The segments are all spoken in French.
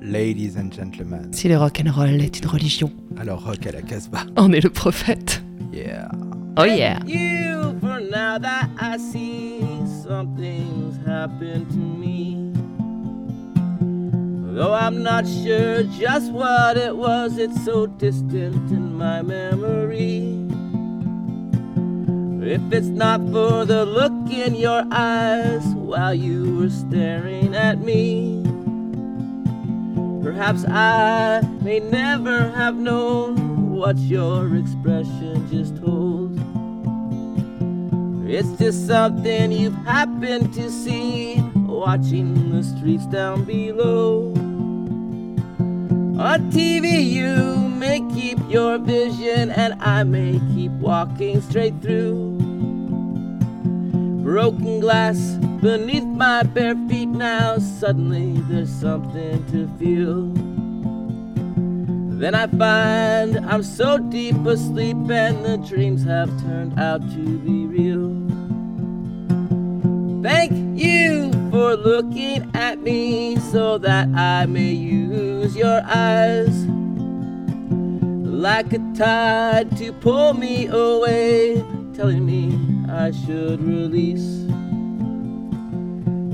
Ladies and gentlemen. Si le rock and roll est une religion, alors rock à la Casbah. On est le prophète. Yeah. Oh yeah. You for now that I see something's happened to me. Though I'm not sure just what it was, it's so distant in my memory. If it's not for the look in your eyes while you were staring at me, perhaps I may never have known what your expression just told. It's just something you've happened to see watching the streets down below. On TV, you may keep your vision, and I may keep walking straight through. Broken glass beneath my bare feet now. Suddenly, there's something to feel. Then I find I'm so deep asleep, and the dreams have turned out to be real. Thank you for looking at me so that I may use your eyes like a tide to pull me away, telling me I should release.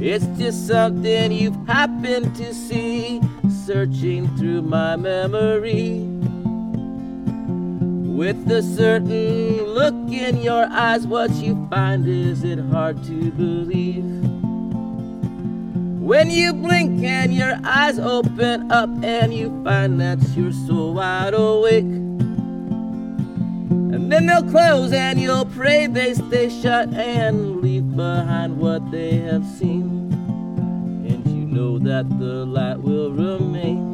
It's just something you've happened to see, searching through my memory. With a certain look in your eyes, what you find is it hard to believe. When you blink and your eyes open up, and you find that you're so wide awake. And then they'll close, and you'll pray they stay shut and leave behind what they have seen. And you know that the light will remain.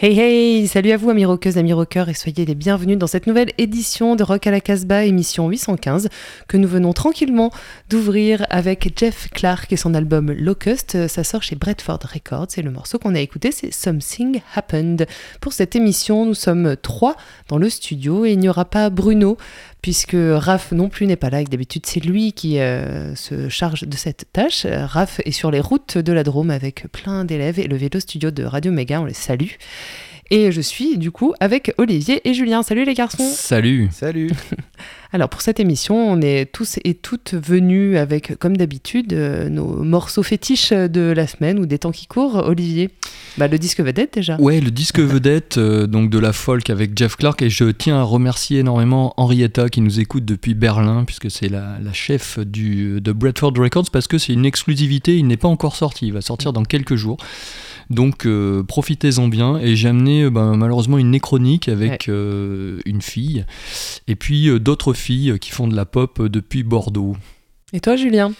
Hey hey, salut à vous amis rockeuses, amis rockeurs et soyez les bienvenus dans cette nouvelle édition de Rock à la Casbah, émission 815, que nous venons tranquillement d'ouvrir avec Jeff Clark et son album Locust. Ça sort chez Bradford Records et le morceau qu'on a écouté c'est Something Happened. Pour cette émission, nous sommes trois dans le studio et il n'y aura pas Bruno puisque Raph non plus n'est pas là, d'habitude c'est lui qui euh, se charge de cette tâche. Raph est sur les routes de la Drôme avec plein d'élèves et le vélo studio de Radio Méga, on les salue. Et je suis du coup avec Olivier et Julien. Salut les garçons Salut Salut Alors pour cette émission, on est tous et toutes venus avec, comme d'habitude, euh, nos morceaux fétiches de la semaine ou des temps qui courent. Olivier, bah, le disque vedette déjà. Ouais, le disque vedette euh, donc de la folk avec Jeff Clark. Et je tiens à remercier énormément Henrietta qui nous écoute depuis Berlin, puisque c'est la, chef du, de Bradford Records, parce que c'est une exclusivité, il n'est pas encore sorti, il va sortir dans quelques jours. Donc euh, profitez-en bien. Et j'ai amené euh, ben, malheureusement une néchronique avec euh, une fille et puis d'autres filles qui font de la pop depuis Bordeaux. Et toi, Julien?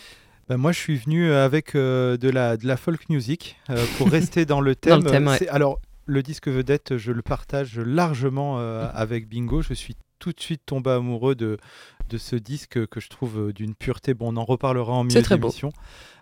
Ben moi, je suis venu avec de, la, de la folk music pour rester dans le thème. Alors, le disque vedette, je le partage largement avec Bingo. Je suis tout de suite tombé amoureux de, de ce disque que je trouve d'une pureté. Bon, on en reparlera en milieu d'émission.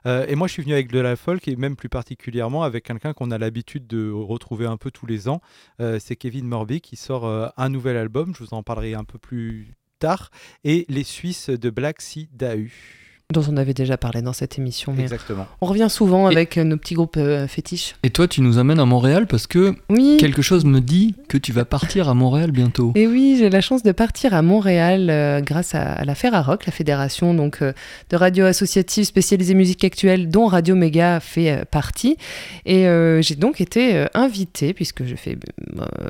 Euh, et moi, je suis venu avec de la folk et même plus particulièrement avec quelqu'un qu'on a l'habitude de retrouver un peu tous les ans. Euh, c'est Kevin Morby qui sort euh, un nouvel album. Je vous en parlerai un peu plus tard. Et les Suisses de Black Sea Dahu dont on avait déjà parlé dans cette émission. Mais Exactement. On revient souvent avec nos petits groupes euh, fétiches. Et toi, tu nous amènes à Montréal parce que quelque chose me dit que tu vas partir à Montréal bientôt. Et oui, j'ai la chance de partir à Montréal euh, grâce à, la Ferrarock, la fédération donc euh, de radio associative spécialisée musique actuelle dont Radio Méga fait partie. Et j'ai donc été invitée, puisque je fais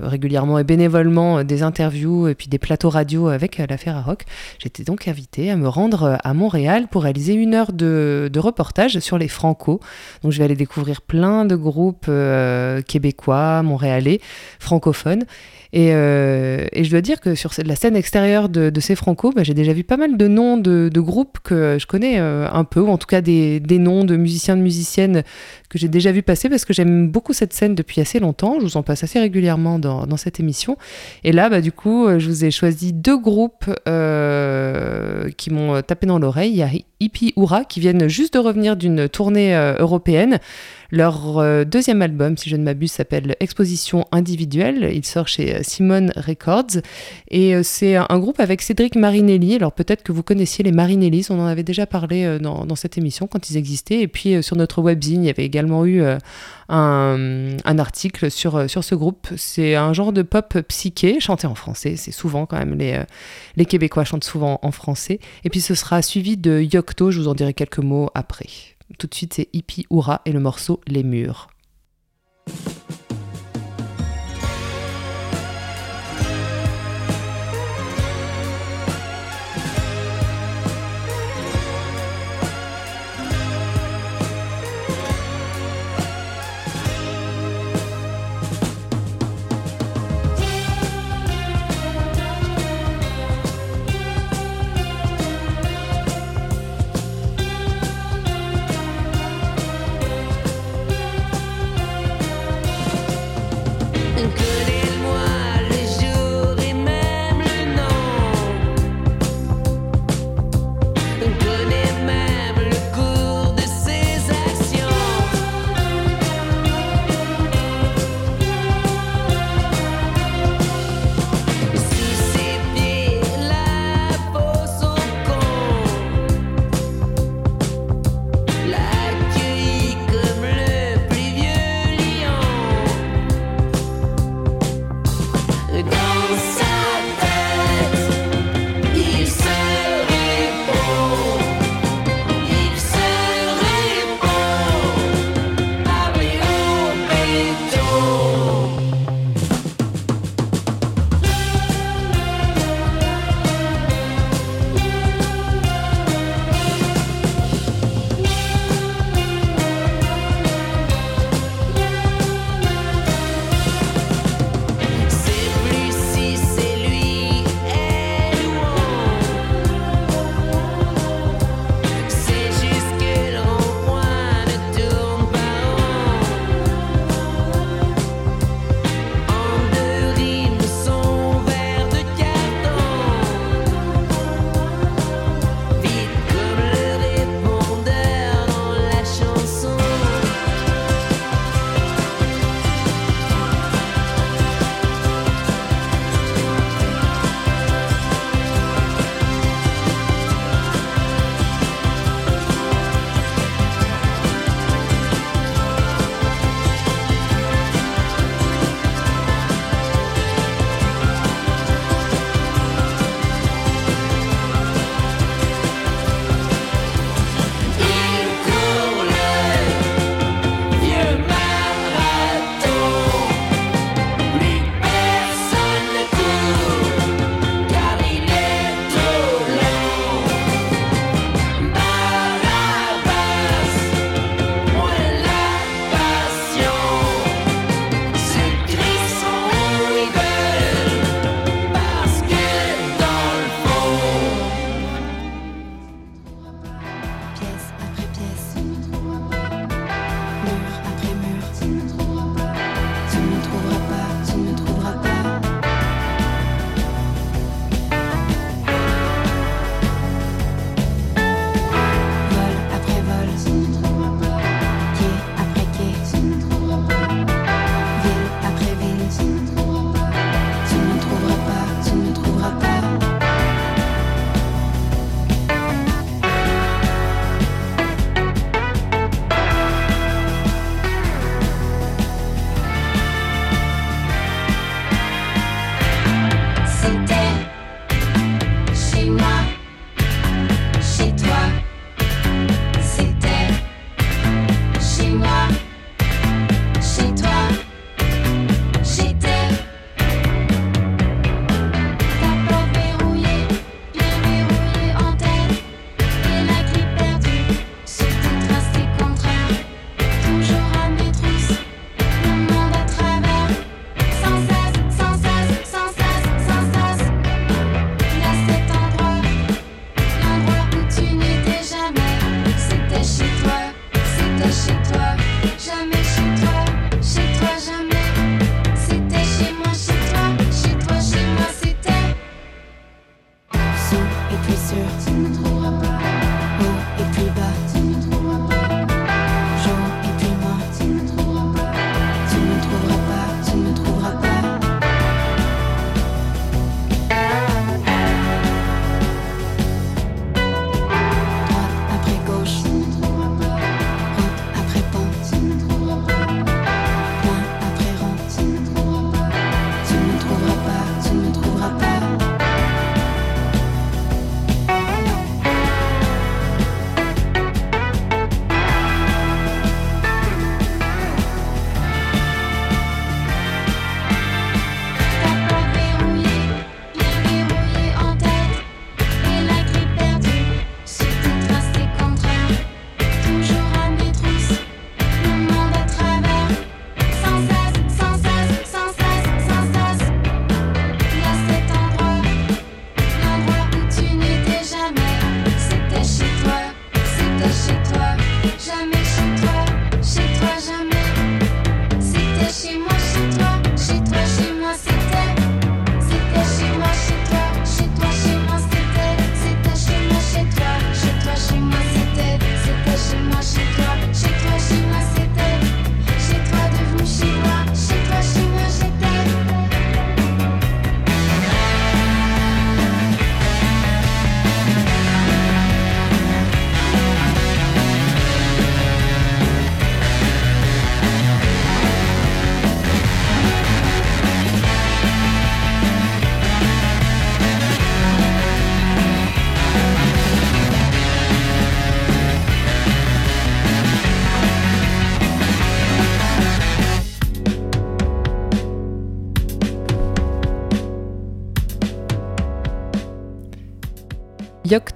régulièrement et bénévolement des interviews et puis des plateaux radio avec la Ferrarock, j'étais donc invitée à me rendre à Montréal pour réaliser une heure de, reportage sur les Franco. Donc je vais aller découvrir plein de groupes euh, québécois, montréalais, francophones. Et, et, je dois dire que sur la scène extérieure de, ces Franco, bah, j'ai déjà vu pas mal de noms de, groupes que je connais un peu, ou en tout cas des, noms de musiciens, de musiciennes que j'ai déjà vu passer parce que j'aime beaucoup cette scène depuis assez longtemps. Je vous en passe assez régulièrement dans, cette émission. Et là, bah, du coup, je vous ai choisi deux groupes qui m'ont tapé dans l'oreille. Il y a Hippie Oura qui viennent juste de revenir d'une tournée européenne. Leur euh, deuxième album, si je ne m'abuse, s'appelle Exposition individuelle. Il sort chez euh, Simone Records. Et euh, c'est un groupe avec Cédric Marinelli. Alors peut-être que vous connaissiez les Marinellis. On en avait déjà parlé dans, cette émission quand ils existaient. Et puis sur notre webzine, il y avait également eu un, article sur, sur ce groupe. C'est un genre de pop psyché, chanté en français. C'est souvent quand même, les, les Québécois chantent souvent en français. Et puis ce sera suivi de Yocto, je vous en dirai quelques mots après. Tout de suite, c'est Hippie Oura et le morceau Les Murs.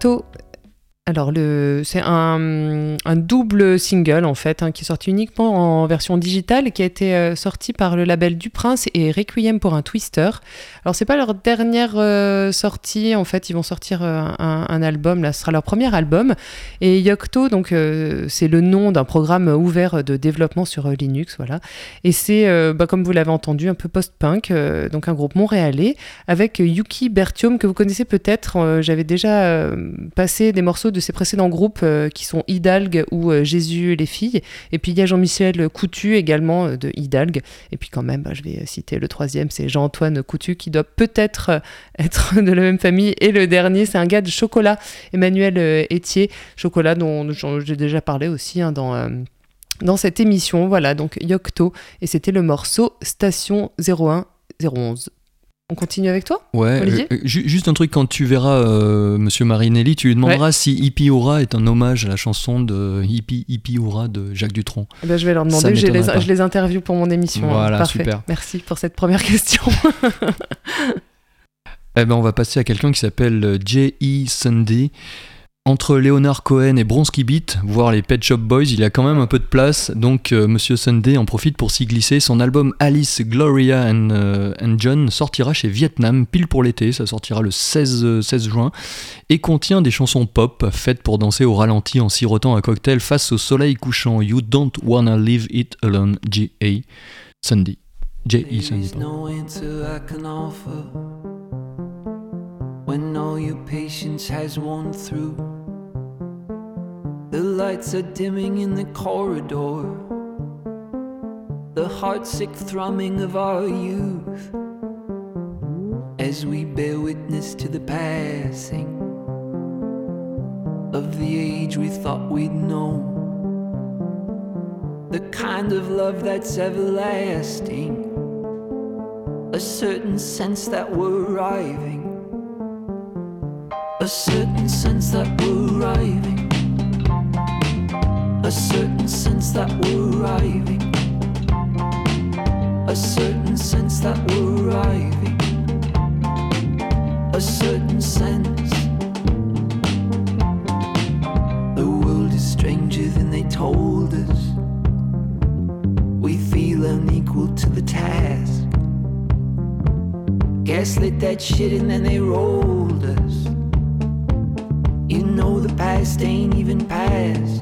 Yocto alors, c'est un, double single en fait, hein, qui est sorti uniquement en version digitale qui a été euh, sorti par le label Du Prince et Requiem pour un Twister. Alors, c'est pas leur dernière euh, sortie, en fait, ils vont sortir euh, un, album, là, ce sera leur premier album. Et Yocto, donc, c'est le nom d'un programme ouvert de développement sur Linux, voilà. Et c'est, bah, comme vous l'avez entendu, un peu post-punk, donc un groupe montréalais, avec Yuki Bertium, que vous connaissez peut-être. J'avais déjà passé des morceaux de ses précédents groupes euh, qui sont Hidalgue ou euh, Jésus les filles. Et puis il y a Jean-Michel Coutu également euh, de Hidalgue. Et puis quand même, bah, je vais citer le troisième, c'est Jean-Antoine Coutu qui doit peut-être être de la même famille. Et le dernier, c'est un gars de Chocolat, Emmanuel Etier. Chocolat dont j'ai déjà parlé aussi hein, dans dans cette émission. Voilà, donc Yocto, et c'était le morceau Station 01 011. On continue avec toi Ouais, Olivier euh, juste un truc, quand tu verras euh, Monsieur Marinelli, tu lui demanderas si Hippie Aura est un hommage à la chanson de Hippie, Hippie Aura de Jacques Dutronc. Eh ben, je vais leur demander, je les, je les, interview pour mon émission. Voilà, super. Merci pour cette première question. eh ben, on va passer à quelqu'un qui s'appelle J.E. Sunday entre Leonard Cohen et Bronski Beat, voire les Pet Shop Boys, il y a quand même un peu de place, donc euh, Monsieur Sunday en profite pour s'y glisser. Son album Alice, Gloria euh, and, John sortira chez Vietnam pile pour l'été, ça sortira le 16, 16 euh, juin, et contient des chansons pop faites pour danser au ralenti en sirotant un cocktail face au soleil couchant. You don't wanna leave it alone, J.A. Sunday. J.E. Sunday. When all your patience has worn through. The lights are dimming in the corridor, the heartsick thrumming of our youth as we bear witness to the passing of the age we thought we'd know. The kind of love that's everlasting, a certain sense that we're arriving a certain sense that we're arriving. A certain sense that we're arriving. A certain sense that we're arriving. A certain sense. The world is stranger than they told us. We feel unequal to the task. Gaslit that shit and then they rolled us. You know the past ain't even past.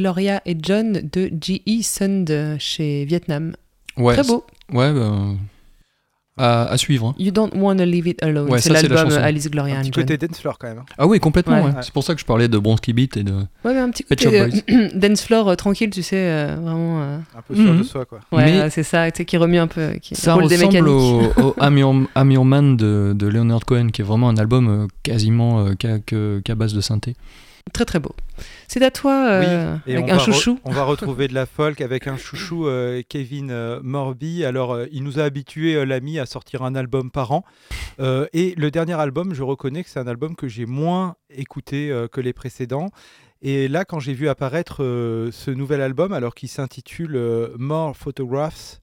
Gloria et John de G.E. Sund chez Vietnam. Ouais, Très beau. Ouais, ben, à, suivre. Hein. You Don't Wanna Leave It Alone. c'est l'album Alice Gloria Un petit côté dance floor quand même. Hein. Ah oui, complètement. C'est pour ça que je parlais de Bronski Beat et de. Ouais, mais un petit côté euh, dance floor tranquille, tu sais, vraiment. Un peu sûr de mhm. soi, quoi. Ouais, c'est ça, tu sais, qui remue un peu. Qui ça ressemble au, au I'm, Your, Man de, de, Leonard Cohen, qui est vraiment un album quasiment qu'à base de synthé. Très très beau. C'est à toi, euh, avec un chouchou. on va retrouver de la folk avec un chouchou, euh, Kevin euh, Morby. Alors, il nous a habitué l'ami, à sortir un album par an. et le dernier album, je reconnais que c'est un album que j'ai moins écouté que les précédents. Et là, quand j'ai vu apparaître ce nouvel album, alors qu'il s'intitule More Photographs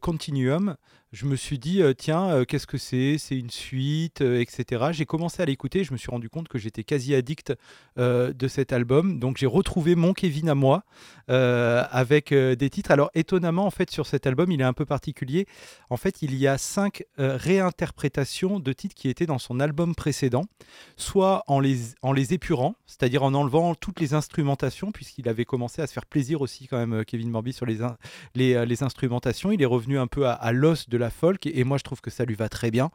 Continuum, je me suis dit, euh, tiens, euh, qu'est-ce que c'est? C'est une suite, euh, etc. J'ai commencé à l'écouter, je me suis rendu compte que j'étais quasi addict de cet album. Donc j'ai retrouvé mon Kevin à moi avec des titres. Alors étonnamment, en fait, sur cet album, il est un peu particulier. En fait, il y a cinq réinterprétations de titres qui étaient dans son album précédent, soit en les, en les épurant, c'est-à-dire en enlevant toutes les instrumentations, puisqu'il avait commencé à se faire plaisir aussi quand même, Kevin Morby, sur les, les, les instrumentations. Il est revenu un peu à, à l'os de la folk et, moi je trouve que ça lui va très bien.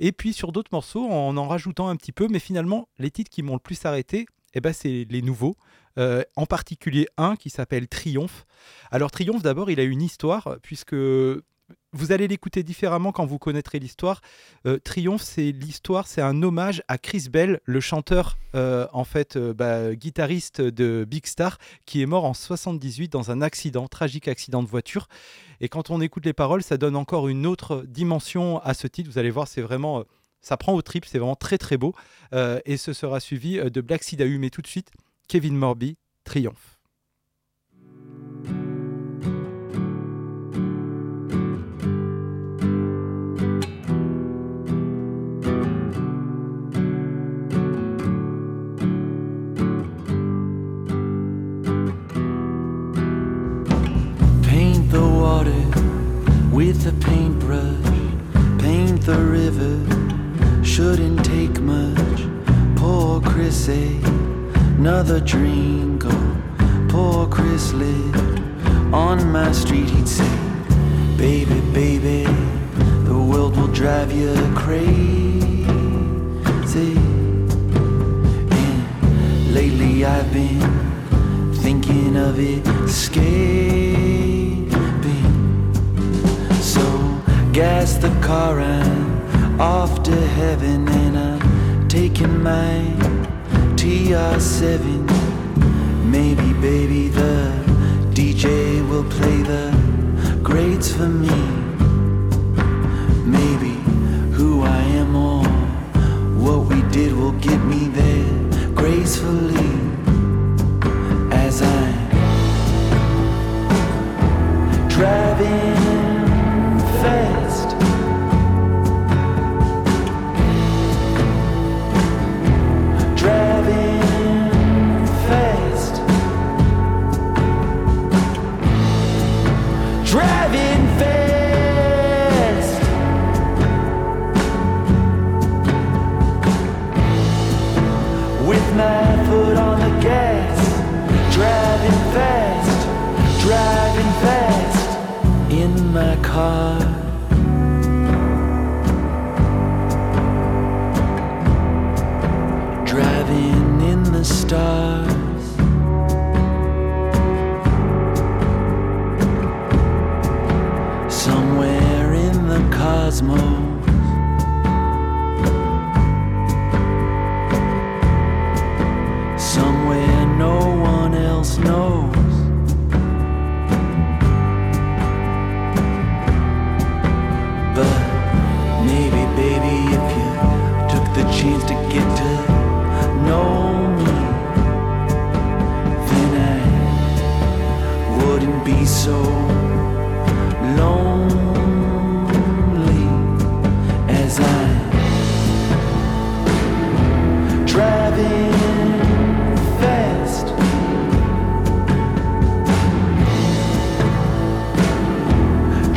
Et puis sur d'autres morceaux en en rajoutant un petit peu, mais finalement les titres qui m'ont le plus arrêté, eh ben, c'est les nouveaux. Euh, en particulier un qui s'appelle Triomphe. Alors Triomphe d'abord, il a une histoire puisque vous allez l'écouter différemment quand vous connaîtrez l'histoire. Euh, Triomphe, c'est l'histoire, c'est un hommage à Chris Bell, le chanteur, euh, en fait, euh, bah, guitariste de Big Star, qui est mort en 78 dans un accident, tragique accident de voiture. Et quand on écoute les paroles, ça donne encore une autre dimension à ce titre. Vous allez voir, c'est vraiment, ça prend au trip, c'est vraiment très très beau. et ce sera suivi de Black Seed mais tout de suite, Kevin Morby, Triomphe. A paintbrush, paint the river. Shouldn't take much. Poor Chris ate another drink. Oh, poor Chris lived on my street. He'd say, Baby, baby, the world will drive you crazy. And lately I've been thinking of it, gas the car and off to heaven and I'm taking my TR7 maybe baby the DJ will play the grades for me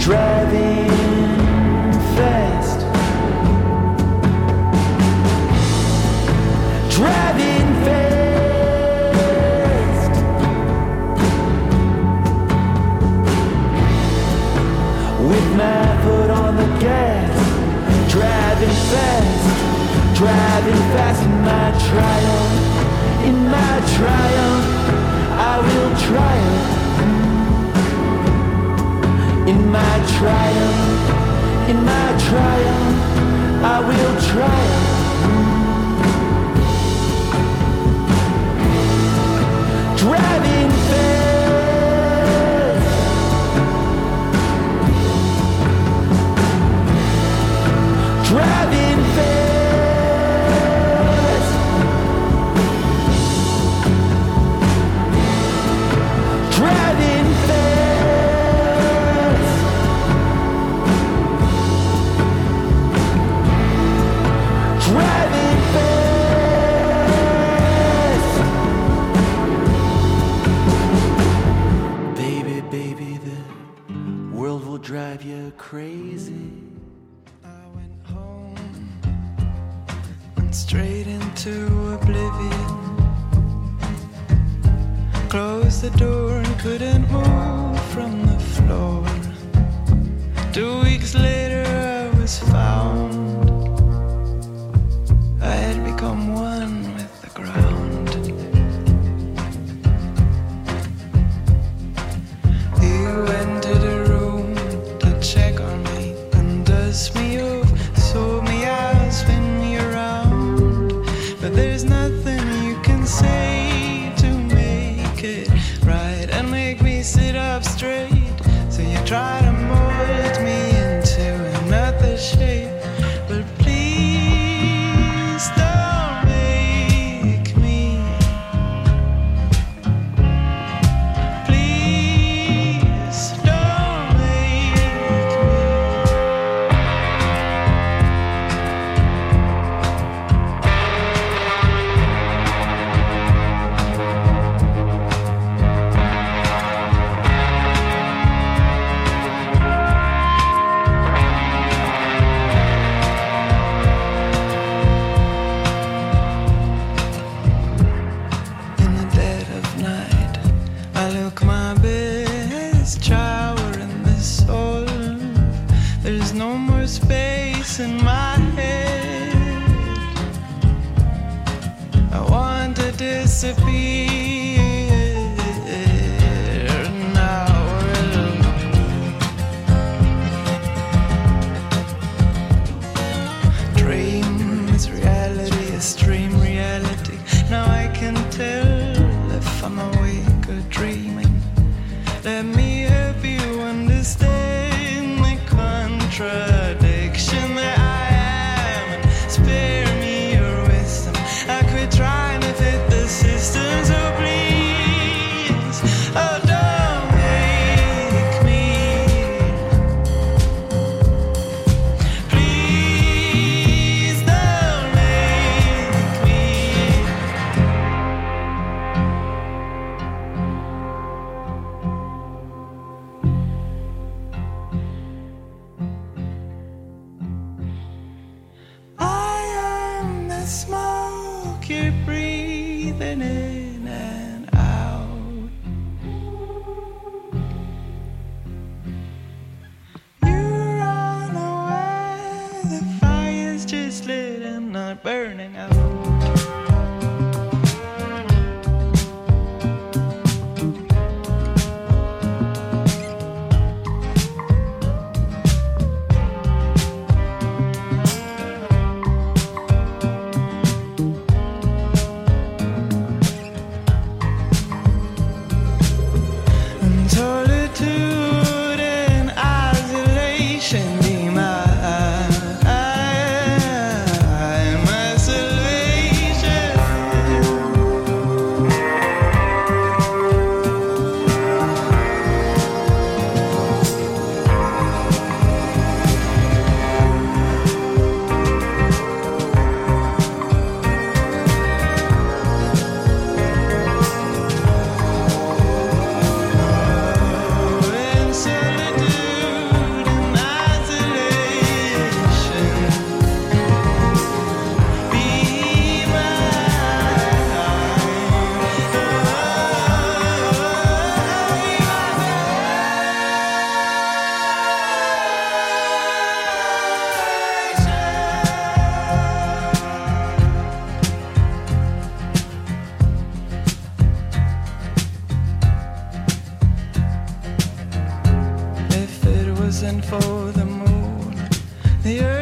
dread. And for the moon. The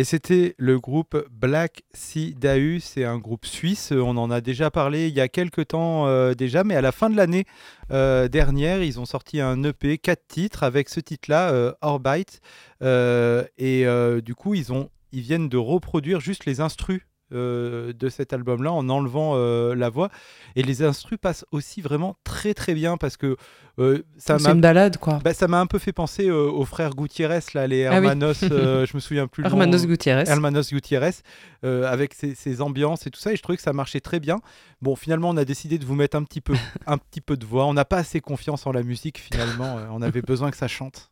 Et c'était le groupe Black Sea Dahu, c'est un groupe suisse, on en a déjà parlé il y a quelques temps euh, déjà, mais à la fin de l'année euh, dernière, ils ont sorti un EP, 4 titres, avec ce titre-là, euh, Orbite, Euh, et du coup, ils, ont, ils viennent de reproduire juste les instrus euh, de cet album-là en enlevant euh, la voix. Et les instrus passent aussi vraiment très très bien parce que euh, ça m'a une balade, quoi. bah, ça m'a un peu fait penser aux frères Gutiérrez, là, les Ah oui. Hermanos, je me souviens plus. Hermanos Gutiérrez. Hermanos Gutiérrez, avec ses, ses ambiances et tout ça, et je trouvais que ça marchait très bien. Bon, finalement, on a décidé de vous mettre un petit peu, un petit peu de voix. On n'a pas assez confiance en la musique, finalement. on avait besoin que ça chante.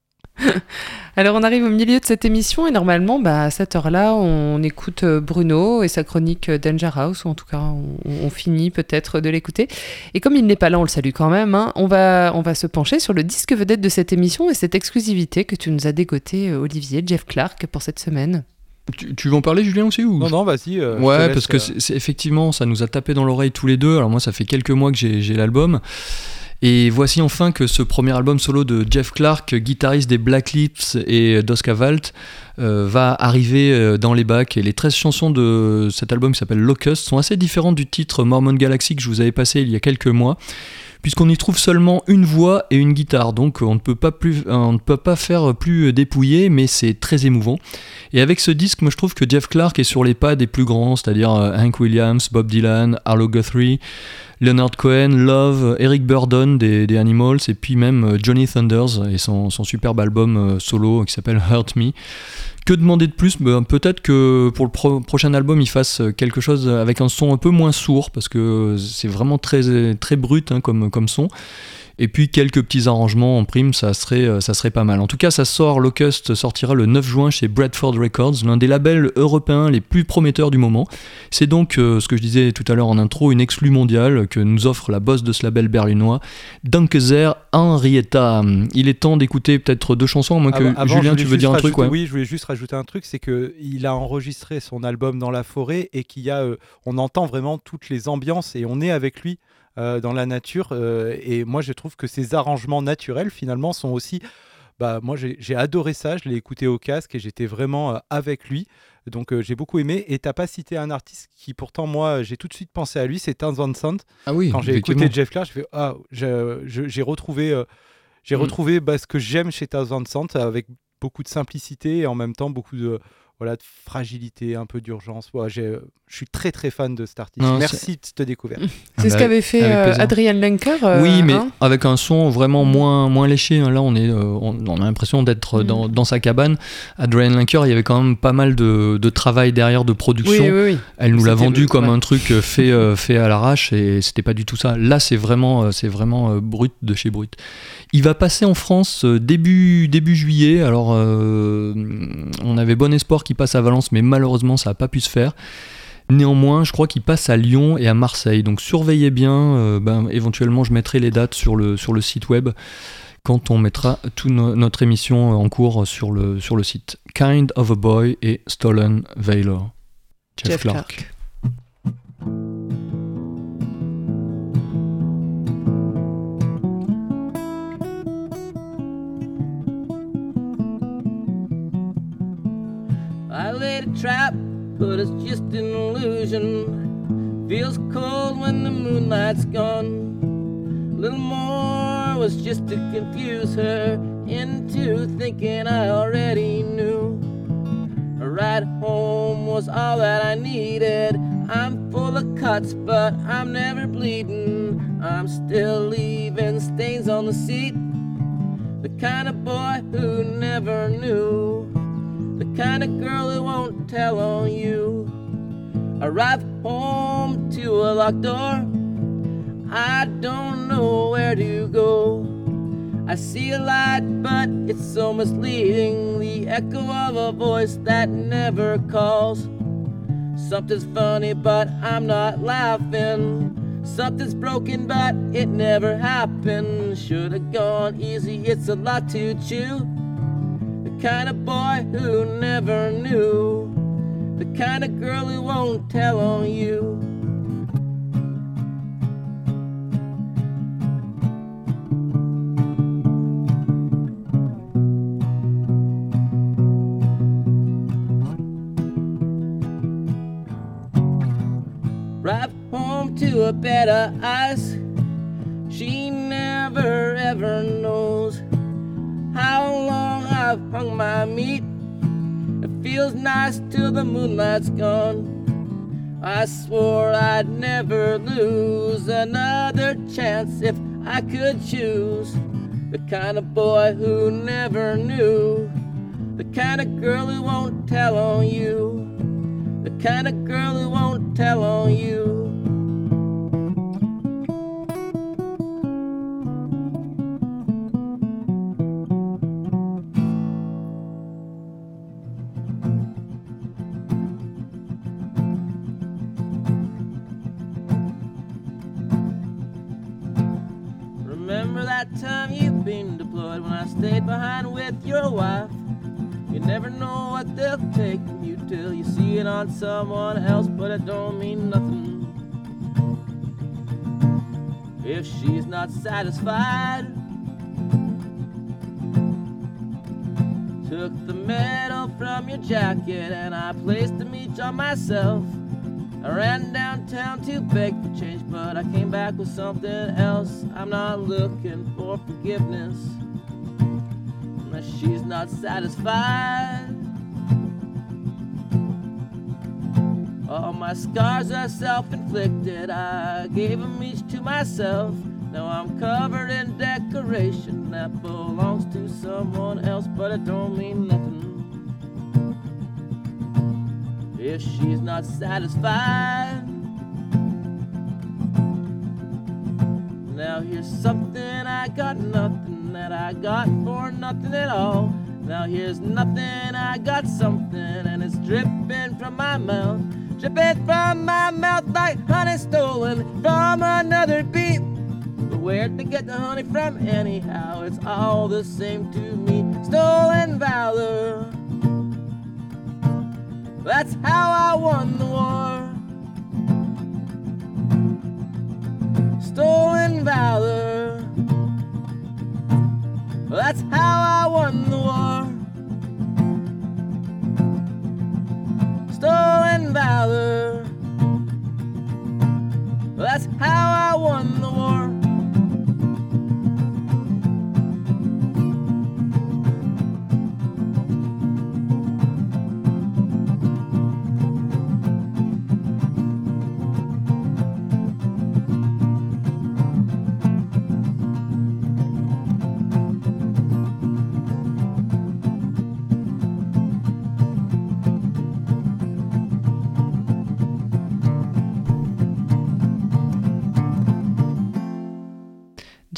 Alors on arrive au milieu de cette émission et normalement bah, à cette heure-là on écoute euh, Bruno et sa chronique euh, Danger House ou en tout cas on, on finit peut-être de l'écouter. Et comme il n'est pas là on le salue quand même, hein, on, va, on va se pencher sur le disque vedette de cette émission et cette exclusivité que tu nous as dégoté euh, Olivier, Jeff Clark pour cette semaine. Tu, tu veux en parler, Julien, aussi ou... Non, non, vas-y. euh, Ouais, laisse, parce que euh, c'est c'est- effectivement, ça nous a tapé dans l'oreille tous les deux. Alors moi, ça fait quelques mois que j'ai j'ai l'album. Et voici enfin que ce premier album solo de Jeff Clark, guitariste des Black Lips et d'Oscar Valt, euh, va arriver euh, dans les bacs. Et les 13 chansons de cet album qui s'appelle Locust sont assez différentes du titre Mormon Galaxy que je vous avais passé il y a quelques mois. Puisqu'on y trouve seulement une voix et une guitare, donc on ne peut pas, faire plus dépouillé, mais c'est très émouvant. Et avec ce disque, moi je trouve que Jeff Clark est sur les pas des plus grands, c'est-à-dire euh, Hank Williams, Bob Dylan, Arlo Guthrie, Leonard Cohen, Love, Eric Burdon des, Animals, et puis même euh, Johnny Thunders et son, son superbe album euh, solo qui s'appelle Hurt Me. Que demander de plus? Ben, Peut-être que pour le pro- prochain album, il fasse euh, quelque chose avec un son un peu moins sourd, parce que c'est vraiment très, très brut hein, comme, comme son. Et puis quelques petits arrangements en prime, ça serait, euh, ça serait pas mal. En tout cas, ça sort, Locust sortira le 9 juin chez Bradford Records, l'un des labels européens les plus prometteurs du moment. C'est donc, euh, ce que je disais tout à l'heure en intro, une exclue mondiale que nous offre la boss de ce label berlinois, Danke sehr, Henrietta. Il est temps d'écouter peut-être deux chansons, à moins que avant, Julien, tu veux dire un truc ouais. Oui, je voulais juste rajouter un truc, c'est que il a enregistré son album dans la forêt et qu'il y a, euh, on entend vraiment toutes les ambiances et on est avec lui dans la nature. euh, et moi, je trouve que ces arrangements naturels, finalement, sont aussi. Bah, moi, j'ai j'ai adoré ça. Je l'ai écouté au casque et j'étais vraiment euh, avec lui. Donc, euh, j'ai beaucoup aimé. Et t'as pas cité un artiste qui, pourtant, moi, j'ai tout de suite pensé à lui. C'est Townsend Sand. Ah oui, Quand j'ai écouté Jeff Clark, je fais ah, j'ai retrouvé, euh, j'ai Mm. retrouvé bah, ce que j'aime chez Thousand Sant avec beaucoup de simplicité et en même temps beaucoup de voilà de fragilité, un peu d'urgence. J'ai- je suis très très fan de cet artiste. Non, Merci de cette découverte. C'est ce qu'avait fait euh. Adrian Lenker. euh, oui, mais hein avec un son vraiment moins, moins léché. hein. Là, on, est, euh, on, on a l'impression d'être Mm. dans, dans sa cabane. Adrian Linker, il y avait quand même pas mal de, de travail derrière de production. oui, oui, oui. Elle nous l'a vendu comme ouais. un truc euh, fait, euh, fait à l'arrache et c'était pas du tout ça. Là, c'est vraiment, euh, c'est vraiment euh, brut de chez brut. Il va passer en France euh, début, début juillet. Alors, euh, on avait bon espoir qu'il passe à Valence, mais malheureusement, ça n'a pas pu se faire. Néanmoins, je crois qu'il passe à Lyon et à Marseille. Donc, surveillez bien. euh, ben, éventuellement, je mettrai les dates sur le, sur le site web quand on mettra toute notre émission en cours sur le, sur le site. Kind of a Boy et Stolen Valor. Jeff, Jeff Clark. Clark. I laid a trap, but it's just an illusion. Feels cold when the moonlight's gone. A little more was just to confuse her into thinking I already knew. A ride home was all that I needed. I'm full of cuts, but I'm never bleeding. I'm still leaving stains on the seat. The kind of boy who never knew. The kind of girl who won't tell on you. Arrive home to a locked door. I don't know where to go. I see a light, but it's so misleading. The echo of a voice that never calls. Something's funny, but I'm not laughing. Something's broken, but it never happened. Should've gone easy, it's a lot to chew. Kind of boy who never knew. The kind of girl who won't tell on you. Drive home to a better eyes. She never ever knows I've hung my meat. It feels nice till the moonlight's gone. I swore I'd never lose another chance if I could choose. The kind of boy who never knew. The kind of girl who won't tell on you. The kind of girl who won't tell on you. On someone else, but it don't mean nothing. If she's not satisfied, took the medal from your jacket and I placed them each on myself. I ran downtown to beg for change, but I came back with something else. I'm not looking for forgiveness unless she's not satisfied. All my scars are self inflicted, I gave them each to myself. Now I'm covered in decoration that belongs to someone else, but it don't mean nothing if she's not satisfied. Now here's something I got nothing that I got for nothing at all. Now here's nothing I got something and it's dripping from my mouth. Dripping from my mouth like honey stolen from another bee. But where'd they get the honey from anyhow? It's all the same to me. Stolen valor. That's how I won the war. Stolen valor. That's how I won the war.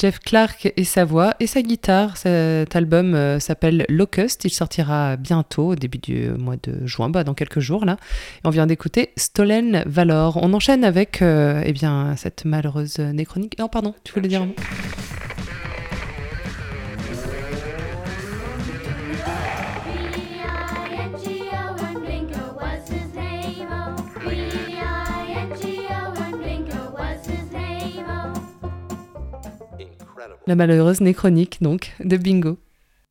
Jeff Clark et sa voix et sa guitare. Cet album euh, s'appelle Locust. Il sortira bientôt, au début du mois de juin, bah, dans quelques jours là. On vient d'écouter Stolen Valor. On enchaîne avec euh, eh bien, cette malheureuse néchronique. Non, pardon, tu voulais dire un mot? La malheureuse néchronique, donc, de Bingo.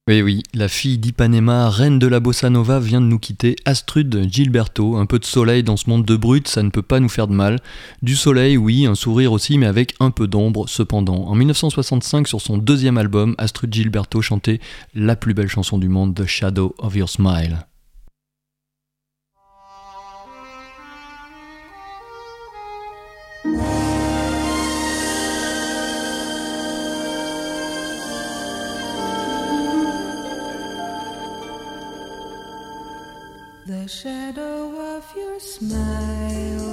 Oui, oui, la fille d'Ipanema, reine de la bossa nova, vient de nous quitter. Astrud Gilberto, un peu de soleil dans ce monde de brut, ça ne peut pas nous faire de mal. Du soleil, oui, un sourire aussi, mais avec un peu d'ombre cependant. En 1965, sur son deuxième album, Astrud Gilberto chantait la plus belle chanson du monde, The Shadow of Your Smile. The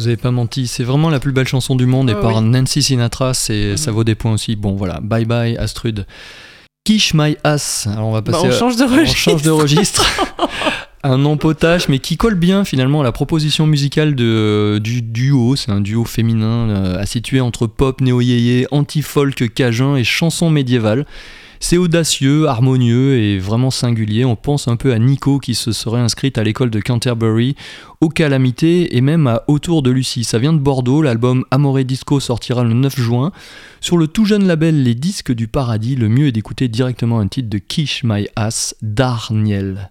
Vous avez pas menti, c'est vraiment la plus belle chanson du monde et Oh, par oui. Nancy Sinatra, c'est ça vaut des points aussi. Bon voilà, bye bye Astrud. Kish my ass. Alors on va Bah, passer. on à- change de on registre. change de registre. un empotage, mais qui colle bien finalement à la proposition musicale de, du duo. C'est un duo féminin euh, à situer entre pop, néo-yéyé, anti-folk cajun et chanson médiévale. C'est audacieux, harmonieux et vraiment singulier. On pense un peu à Nico qui se serait inscrite à l'école de Canterbury, aux Calamités et même à Autour de Lucie. Ça vient de Bordeaux, l'album Amore Disco sortira le 9 juin. Sur le tout jeune label Les Disques du Paradis, le mieux est d'écouter directement un titre de Kish My Ass d'Arniel.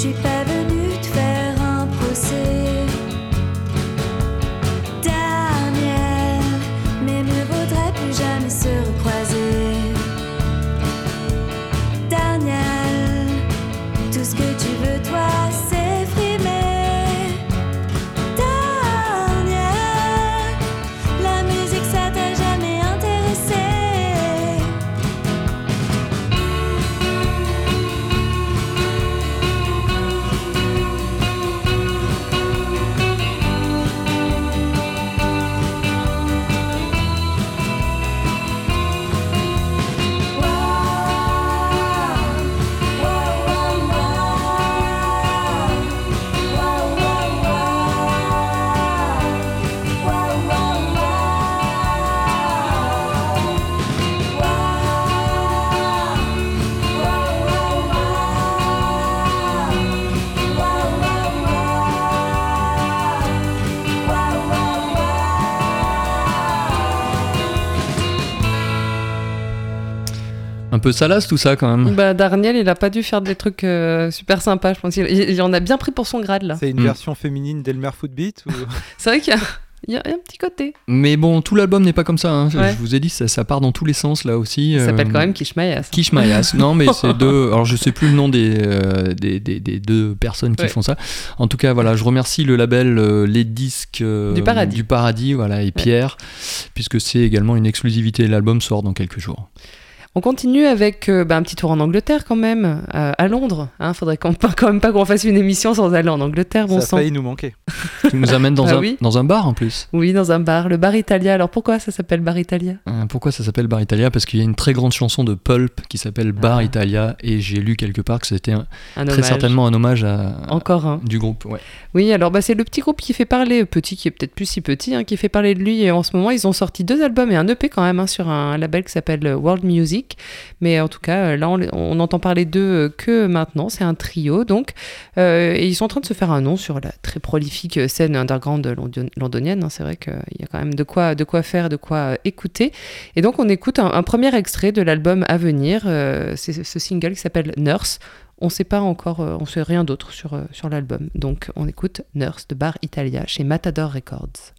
she peu salace tout ça quand même. Bah, Darniel, il a pas dû faire des trucs euh, super sympas, je pense. Il, il en a bien pris pour son grade là. C'est une Mm. version féminine d'Elmer Footbeat ou... C'est vrai qu'il y a, il y a un petit côté. Mais bon, tout l'album n'est pas comme ça. hein. Je- Ouais. Je vous ai dit, ça, ça part dans tous les sens là aussi. Ça euh, s'appelle quand même Kishmayas. Kish Mayas. Non, mais c'est deux. Alors, je sais plus le nom des, euh, des, des- des deux personnes qui Ouais. font ça. En tout cas, voilà, je remercie le label euh, Les Disques euh, Du Paradis. du Paradis, voilà, et Pierre, puisque c'est également une exclusivité. L'album sort dans quelques jours. On continue avec euh, bah, un petit tour en Angleterre quand même, euh, à Londres. Hein, faudrait quand même pas qu'on fasse une émission sans aller en Angleterre, bon Ça a sang. failli nous manquer. Tu nous amènes dans, Ah un, oui. dans un bar en plus. Oui, dans un bar, le Bar Italia. Alors pourquoi ça s'appelle Bar Italia? Euh, Pourquoi ça s'appelle Bar Italia? Parce qu'il y a une très grande chanson de Pulp qui s'appelle Bar Ah. Italia et j'ai lu quelque part que c'était très hommage. certainement un hommage à, Encore un. du groupe. Ouais. Oui, alors bah, c'est le petit groupe qui fait parler, petit qui est peut-être plus si petit, hein, qui fait parler de lui. Et en ce moment, ils ont sorti deux albums et un EP quand même hein, sur un label qui s'appelle World Music. Mais en tout cas, là, on, on entend parler d'eux euh, que maintenant. C'est un trio, donc. Euh, et ils sont en train de se faire un nom sur la très prolifique euh, scène underground london- londonienne. hein. C'est vrai qu'il y a quand même de quoi, de quoi faire, de quoi écouter. Et donc, on écoute un, premier extrait de l'album à venir. C'est ce single qui s'appelle Nurse. On sait pas encore, on sait rien d'autre sur, sur l'album. Donc on écoute Nurse de Bar Italia chez Matador Records.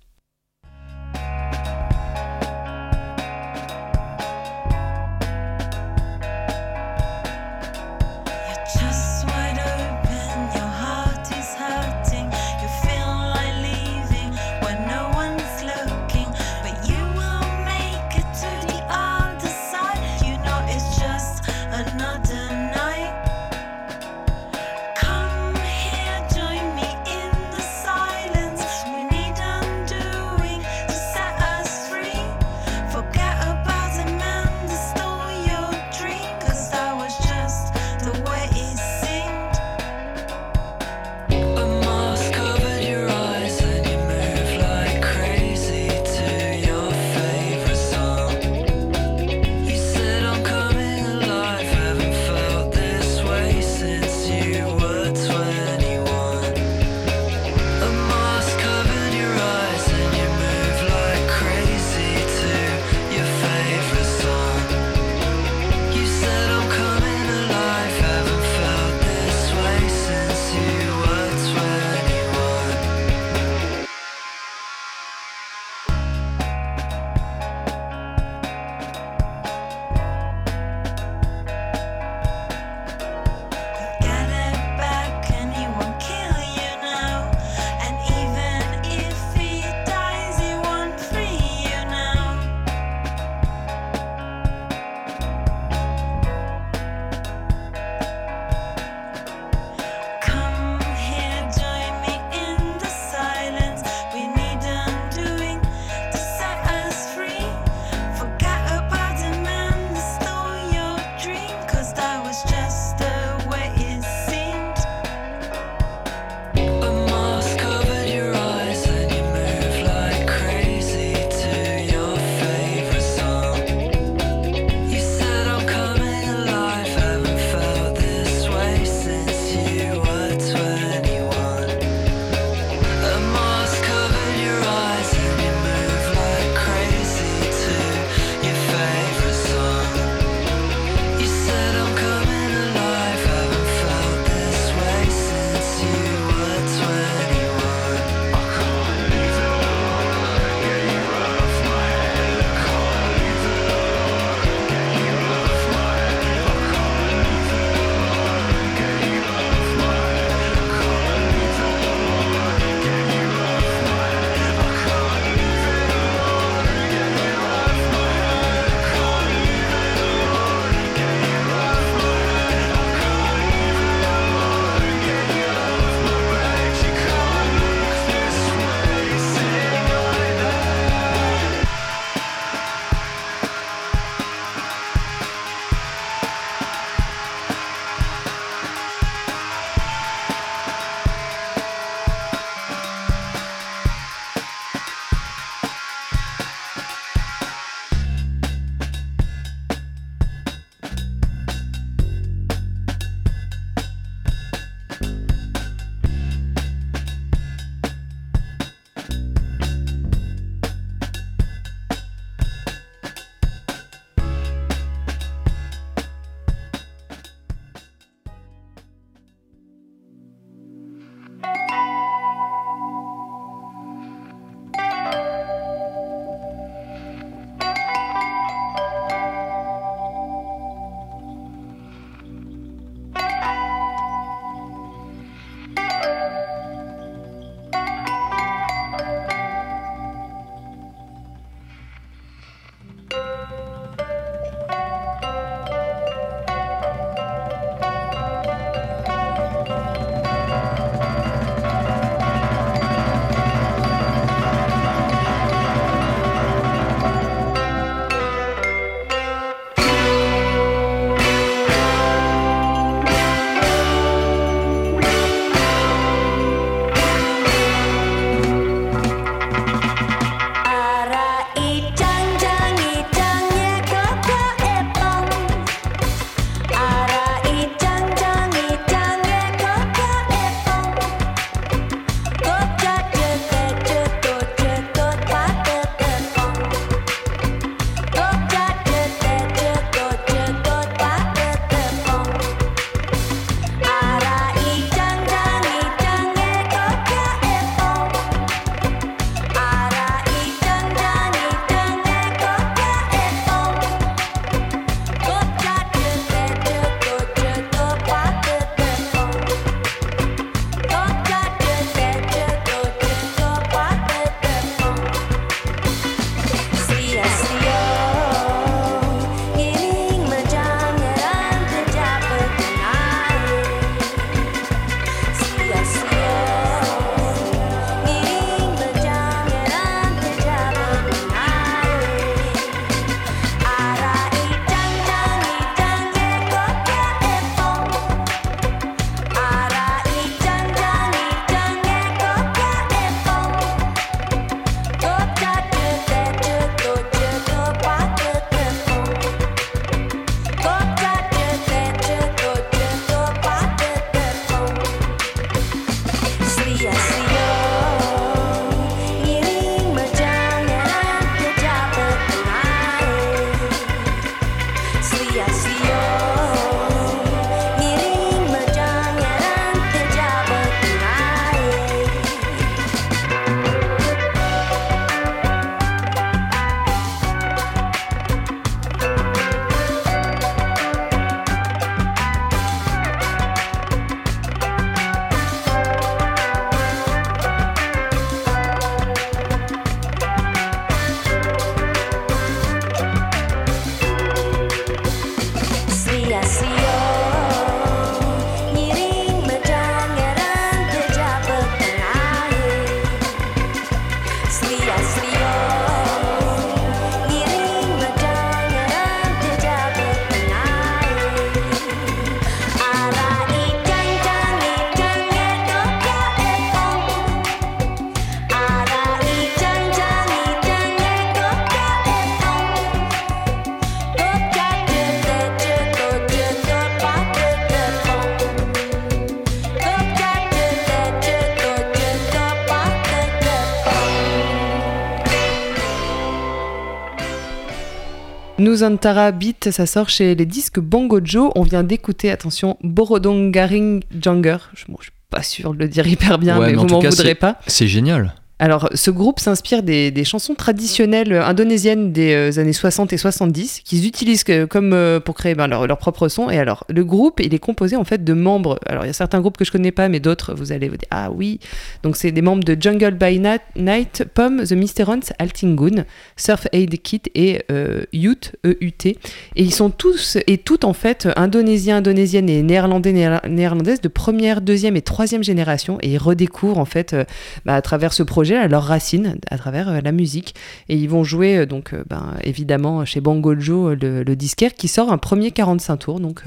Nuzantara Beat, ça sort chez les disques Bongo Joe. On vient d'écouter, attention, Borodongaring Janger. Je, bon, je suis pas sûr de le dire hyper bien, Ouais, mais, mais vous m'en voudrez pas. C'est génial. Alors, ce groupe s'inspire des, chansons traditionnelles indonésiennes des euh, années 60 et 70 qu'ils utilisent comme euh, pour créer ben, leur, propre son. Et alors, le groupe, il est composé en fait de membres. Alors, il y a certains groupes que je connais pas, mais d'autres, vous allez vous dire ah oui. Donc, c'est des membres de Jungle by Night, Pom, The Mysterons, Altingun, Surf Aid Kit et euh, Youth, E-U-T. Et ils sont tous et toutes en fait indonésiens, indonésiennes et néerlandais, néer- néerlandaises de première, deuxième et troisième génération. Et ils redécouvrent en fait euh, bah, à travers ce projet à leurs racines, à travers euh, la musique. Et ils vont jouer euh, donc euh, ben, évidemment chez Bongo Joe, le, le disquaire, qui sort un premier 45 tours. Donc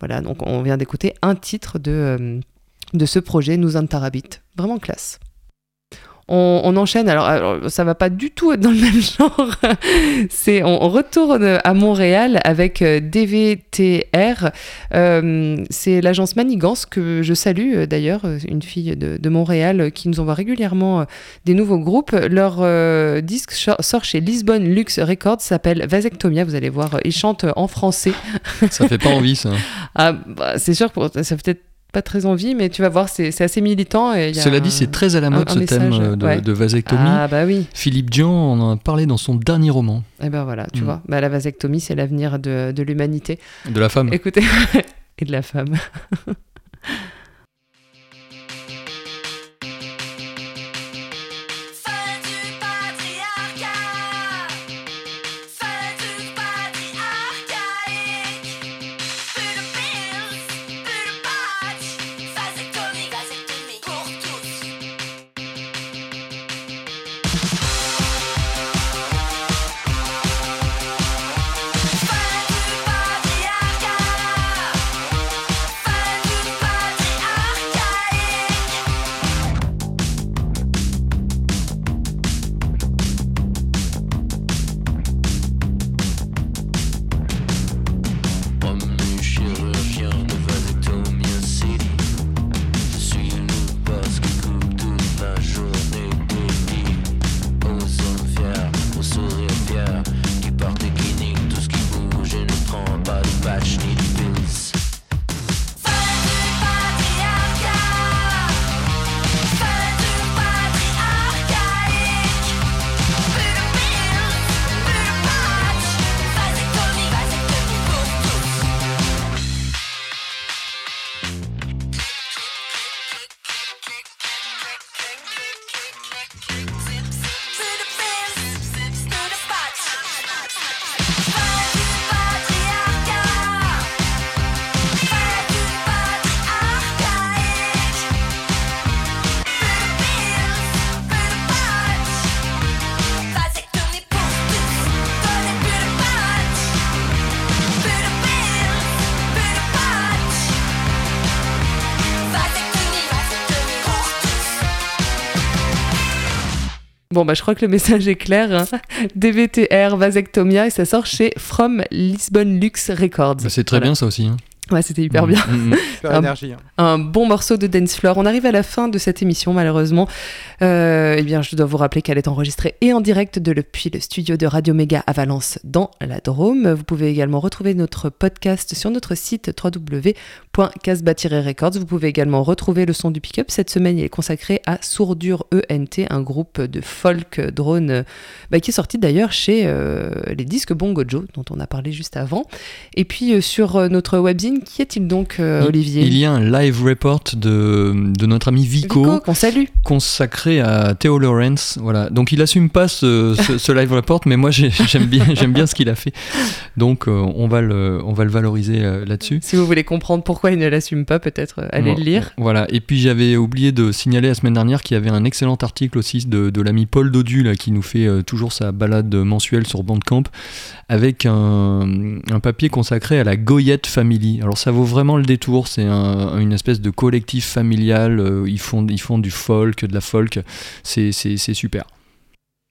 voilà, donc on vient d'écouter un titre de, de ce projet, Nous Tarabit. Vraiment classe. On, on enchaîne, alors, alors, ça va pas du tout être dans le même genre. C'est, on, on retourne à Montréal avec euh, DVTR. Euh, c'est l'agence Manigance que je salue euh, d'ailleurs, une fille de, de Montréal qui nous envoie régulièrement des nouveaux groupes. Leur euh, disque sort chez Lisbonne Lux Records, s'appelle Vasectomia. Vous allez voir, ils chantent en français. Ça fait pas envie, ça. Ah, bah, c'est sûr, pour- ça peut-être pas très envie, mais tu vas voir, c'est, assez militant. Et il y a Cela un- dit, c'est très à la mode un ce message, thème euh, de, ouais. de vasectomie. Ah bah oui. Philippe Dian en a parlé dans son dernier roman, Et ben voilà, tu Mm. vois, bah, la vasectomie, c'est l'avenir de, de l'humanité. de la femme. Écoutez, et de la femme. Bon, bah, je crois que le message est clair. hein. DVTR, Vasectomia, et ça sort chez From Lisbon Lux Records. Bah, C'est très Voilà. bien ça aussi. hein. Ouais, c'était hyper Mm, bien. mm, mm. Super Un- énergie. hein. un bon morceau de dance floor. On arrive à la fin de cette émission malheureusement. Euh, eh bien, je dois vous rappeler qu'elle est enregistrée et en direct de- depuis le studio de Radio Méga à Valence dans la Drôme. Vous pouvez également retrouver notre podcast sur notre site www.casbah-records. Vous pouvez également retrouver le son du pick-up. Cette semaine, il est consacré à Sourdure ENT, un groupe de folk drone euh, bah, qui est sorti d'ailleurs chez euh, les disques Bongo Joe, dont on a parlé juste avant. Et puis euh, sur notre webzine, qui est-il donc, euh, Olivier Il y a un live report de, de notre ami Vico, Vico, qu'on salue. consacré à Theo Lawrence. Voilà. Donc il assume pas ce, ce- ce live report, mais moi j'ai- j'aime bien, j'aime bien ce qu'il a fait. Donc euh, on, va le, on va le valoriser euh, là-dessus. Si vous voulez comprendre pourquoi il ne l'assume pas, peut-être allez Bon, le lire. Voilà. Et puis j'avais oublié de signaler la semaine dernière qu'il y avait un excellent article aussi de, de l'ami Paul Dodu là, qui nous fait toujours sa balade mensuelle sur Bandcamp avec un, un papier consacré à la Goyette Family. Alors ça vaut vraiment le détour. C'est un- une espèce de collectif familial. euh, ils, font, ils font du folk, de la folk. C'est super.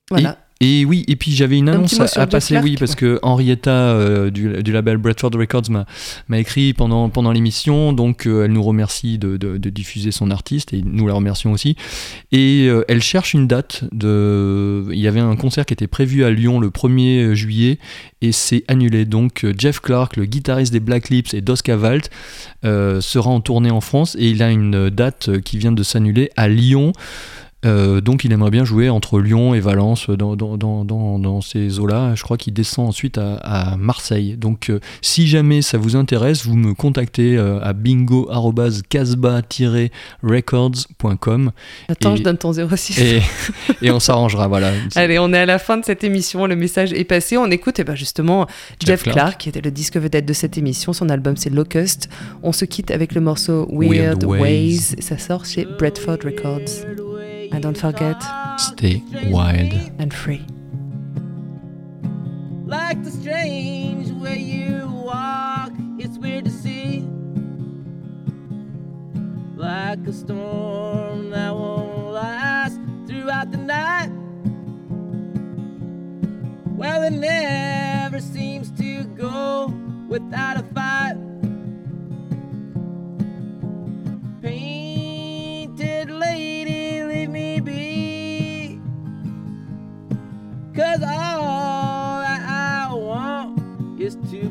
Voilà. Et oui, et puis j'avais une Un annonce à, passer, Clark, oui, parce que Henrietta euh, du, du label Bradford Records m'a écrit pendant, pendant l'émission, donc euh, elle nous remercie de, de- de diffuser son artiste et nous la remercions aussi. Et euh, elle cherche une date. De... Il y avait un concert qui était prévu à Lyon le 1er juillet et c'est annulé. Donc Jeff Clark, le guitariste des Black Lips et d'Oscar euh, sera en tournée en France et il a une date qui vient de s'annuler à Lyon. Euh, donc il aimerait bien jouer entre Lyon et Valence dans, dans, dans, dans, dans ces eaux-là. Je crois qu'il descend ensuite à, à Marseille. Donc euh, si jamais ça vous intéresse, vous me contactez euh, à bingo-casbah-records.com Attends, Et- je donne ton 06. et, et on s'arrangera. Voilà. Allez, on est à la fin de cette émission. Le message est passé. On écoute eh ben, justement Jeff, Jeff Clark. Clark. qui était le disque vedette de cette émission. Son album, c'est Locust. On se quitte avec le morceau Weird, Weird Ways. Ways. Ça sort chez Bradford Records. And don't forget, stay wild and free. Like the strange way you walk, it's weird to see. Like a storm that won't last throughout the night. Well, it never seems to go without a fight. Pain Cause all that I want is to